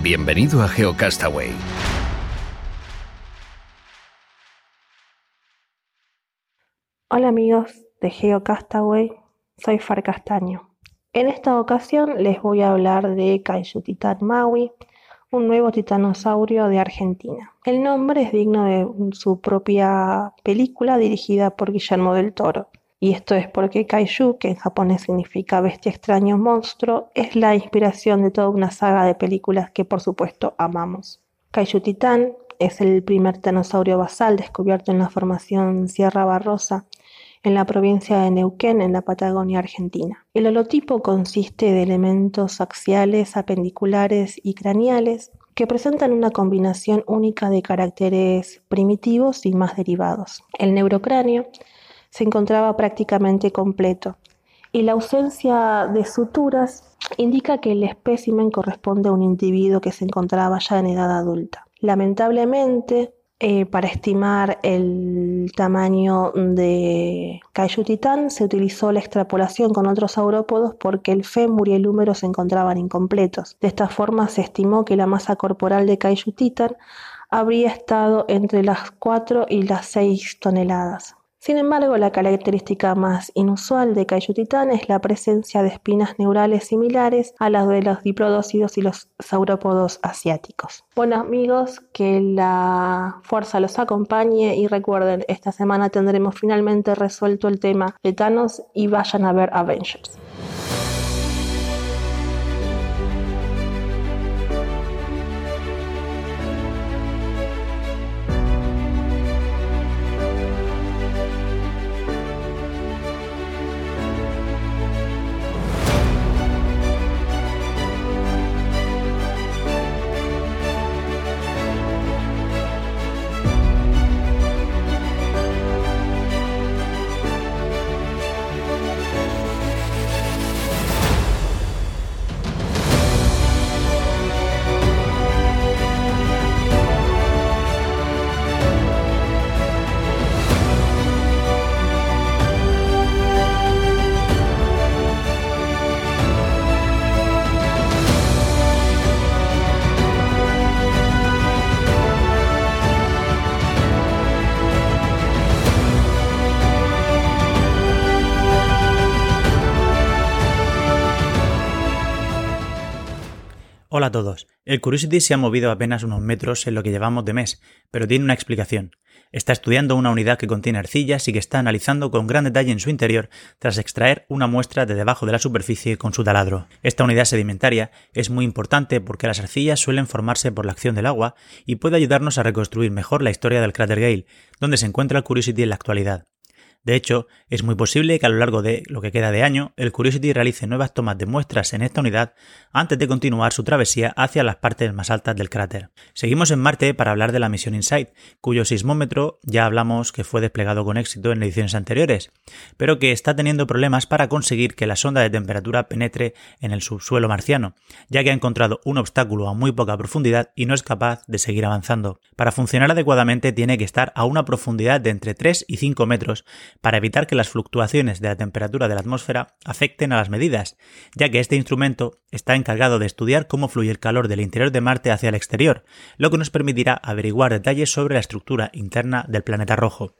Bienvenido a GeoCastaway. Hola amigos de GeoCastaway, soy Far Castaño. En esta ocasión les voy a hablar de Kaiju Titan Maui, un nuevo titanosaurio de Argentina. El nombre es digno de su propia película dirigida por Guillermo del Toro. Y esto es porque Kaiju, que en japonés significa bestia extraño monstruo, es la inspiración de toda una saga de películas que por supuesto amamos. Kaiju Titán es el primer titanosaurio basal descubierto en la formación Sierra Barrosa en la provincia de Neuquén, en la Patagonia Argentina. El holotipo consiste de elementos axiales, apendiculares y craneales que presentan una combinación única de caracteres primitivos y más derivados. El neurocráneo se encontraba prácticamente completo y la ausencia de suturas indica que el espécimen corresponde a un individuo que se encontraba ya en edad adulta. Lamentablemente, eh, para estimar el tamaño de Kaiju Titán se utilizó la extrapolación con otros saurópodos porque el fémur y el húmero se encontraban incompletos. De esta forma se estimó que la masa corporal de Kaiju Titán habría estado entre las 4 y las 6 toneladas. Sin embargo, la característica más inusual de Kaiju Titán es la presencia de espinas neurales similares a las de los diplodócidos y los saurópodos asiáticos. Bueno amigos, que la fuerza los acompañe y recuerden, esta semana tendremos finalmente resuelto el tema de Thanos y vayan a ver Avengers. Hola a todos. El Curiosity se ha movido apenas unos metros en lo que llevamos de mes, pero tiene una explicación. Está estudiando una unidad que contiene arcillas y que está analizando con gran detalle en su interior tras extraer una muestra de debajo de la superficie con su taladro. Esta unidad sedimentaria es muy importante porque las arcillas suelen formarse por la acción del agua y puede ayudarnos a reconstruir mejor la historia del cráter Gale, donde se encuentra el Curiosity en la actualidad. De hecho, es muy posible que a lo largo de lo que queda de año, el Curiosity realice nuevas tomas de muestras en esta unidad antes de continuar su travesía hacia las partes más altas del cráter. Seguimos en Marte para hablar de la misión InSight, cuyo sismómetro ya hablamos que fue desplegado con éxito en ediciones anteriores, pero que está teniendo problemas para conseguir que la sonda de temperatura penetre en el subsuelo marciano, ya que ha encontrado un obstáculo a muy poca profundidad y no es capaz de seguir avanzando. Para funcionar adecuadamente tiene que estar a una profundidad de entre 3 y 5 metros para evitar que las fluctuaciones de la temperatura de la atmósfera afecten a las medidas, ya que este instrumento está encargado de estudiar cómo fluye el calor del interior de Marte hacia el exterior, lo que nos permitirá averiguar detalles sobre la estructura interna del planeta rojo.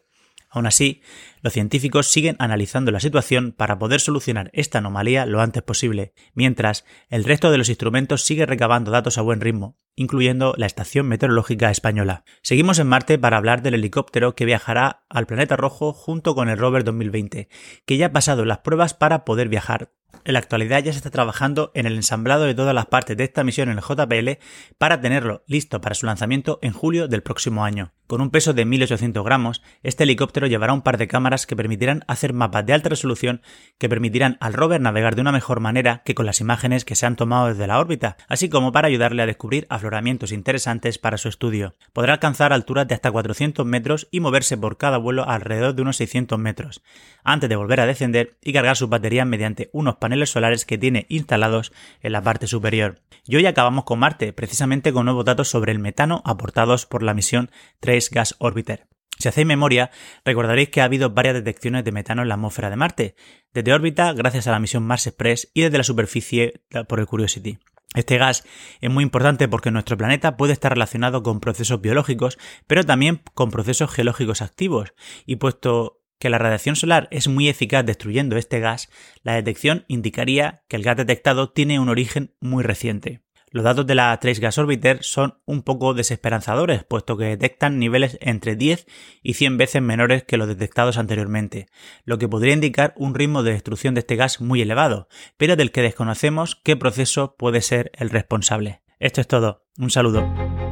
Aún así, los científicos siguen analizando la situación para poder solucionar esta anomalía lo antes posible, mientras el resto de los instrumentos sigue recabando datos a buen ritmo, incluyendo la Estación Meteorológica Española. Seguimos en Marte para hablar del helicóptero que viajará al planeta rojo junto con el rover 2020, que ya ha pasado las pruebas para poder viajar. En la actualidad ya se está trabajando en el ensamblado de todas las partes de esta misión en el JPL para tenerlo listo para su lanzamiento en julio del próximo año. Con un peso de 1800 gramos, este helicóptero llevará un par de cámaras que permitirán hacer mapas de alta resolución que permitirán al rover navegar de una mejor manera que con las imágenes que se han tomado desde la órbita, así como para ayudarle a descubrir afloramientos interesantes para su estudio. Podrá alcanzar alturas de hasta 400 metros y moverse por cada vuelo alrededor de unos 600 metros, antes de volver a descender y cargar sus baterías mediante unos paneles solares que tiene instalados en la parte superior. Y hoy acabamos con Marte, precisamente con nuevos datos sobre el metano aportados por la misión 3 Gas Orbiter. Si hacéis memoria, recordaréis que ha habido varias detecciones de metano en la atmósfera de Marte, desde órbita gracias a la misión Mars Express y desde la superficie por el Curiosity. Este gas es muy importante porque nuestro planeta puede estar relacionado con procesos biológicos, pero también con procesos geológicos activos, y puesto que la radiación solar es muy eficaz destruyendo este gas, la detección indicaría que el gas detectado tiene un origen muy reciente. Los datos de la Trace Gas Orbiter son un poco desesperanzadores, puesto que detectan niveles entre 10 y 100 veces menores que los detectados anteriormente, lo que podría indicar un ritmo de destrucción de este gas muy elevado, pero del que desconocemos qué proceso puede ser el responsable. Esto es todo. Un saludo.